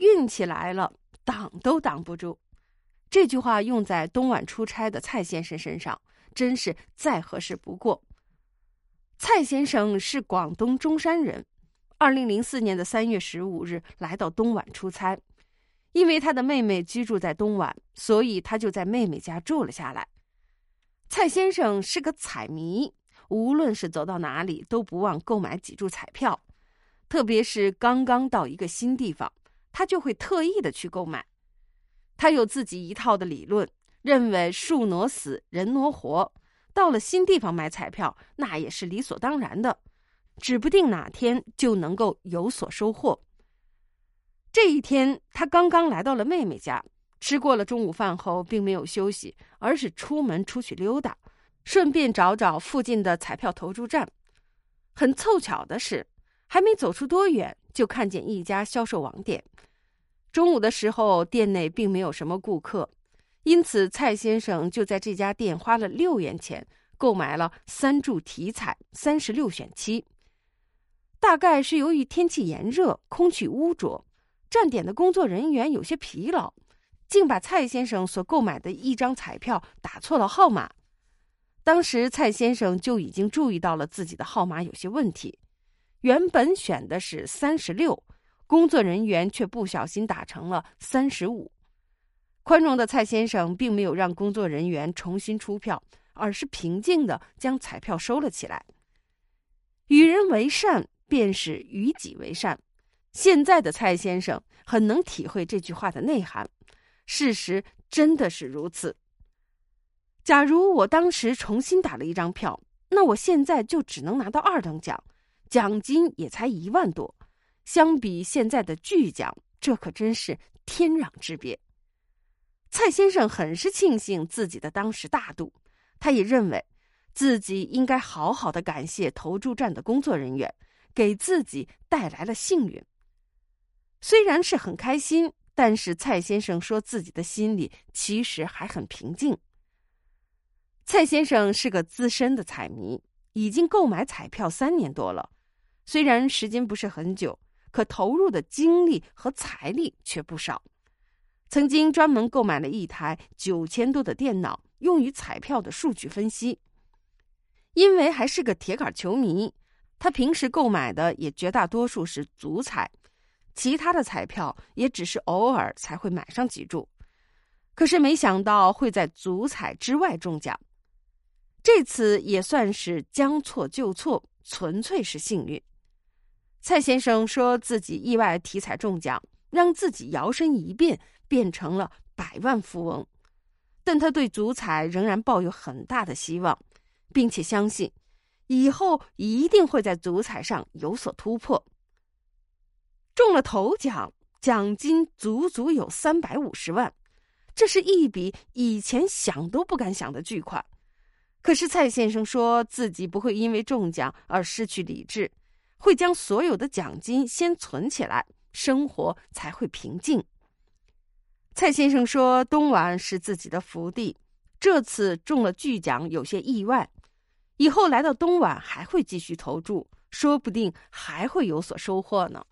运气来了，挡都挡不住。这句话用在东莞出差的蔡先生身上，真是再合适不过。蔡先生是广东中山人，二零零四年的三月十五日来到东莞出差，因为他的妹妹居住在东莞，所以他就在妹妹家住了下来。蔡先生是个彩迷，无论是走到哪里都不忘购买几注彩票，特别是刚刚到一个新地方，他就会特意的去购买。他有自己一套的理论，认为树挪死，人挪活。到了新地方买彩票，那也是理所当然的，指不定哪天就能够有所收获。这一天，他刚刚来到了妹妹家，吃过了中午饭后，并没有休息，而是出门出去溜达，顺便找找附近的彩票投注站。很凑巧的是，还没走出多远，就看见一家销售网点。中午的时候，店内并没有什么顾客，因此蔡先生就在这家店花了六元钱购买了三注体彩三十六选七。大概是由于天气炎热，空气污浊，站点的工作人员有些疲劳，竟把蔡先生所购买的一张彩票打错了号码。当时蔡先生就已经注意到了自己的号码有些问题，原本选的是三十六。工作人员却不小心打成了三十五。宽容的蔡先生并没有让工作人员重新出票，而是平静的将彩票收了起来。与人为善，便是与己为善。现在的蔡先生很能体会这句话的内涵。事实真的是如此。假如我当时重新打了一张票，那我现在就只能拿到二等奖，奖金也才一万多。相比现在的巨奖，这可真是天壤之别。蔡先生很是庆幸自己的当时大度，他也认为自己应该好好的感谢投注站的工作人员，给自己带来了幸运。虽然是很开心，但是蔡先生说自己的心里其实还很平静。蔡先生是个资深的彩迷，已经购买彩票三年多了，虽然时间不是很久。可投入的精力和财力却不少，曾经专门购买了一台九千多的电脑，用于彩票的数据分析。因为还是个铁杆球迷，他平时购买的也绝大多数是足彩，其他的彩票也只是偶尔才会买上几注。可是没想到会在足彩之外中奖，这次也算是将错就错，纯粹是幸运。蔡先生说自己意外体彩中奖，让自己摇身一变变成了百万富翁，但他对足彩仍然抱有很大的希望，并且相信以后一定会在足彩上有所突破。中了头奖，奖金足足有三百五十万，这是一笔以前想都不敢想的巨款。可是蔡先生说自己不会因为中奖而失去理智。会将所有的奖金先存起来，生活才会平静。蔡先生说：“东莞是自己的福地，这次中了巨奖，有些意外。以后来到东莞还会继续投注，说不定还会有所收获呢。”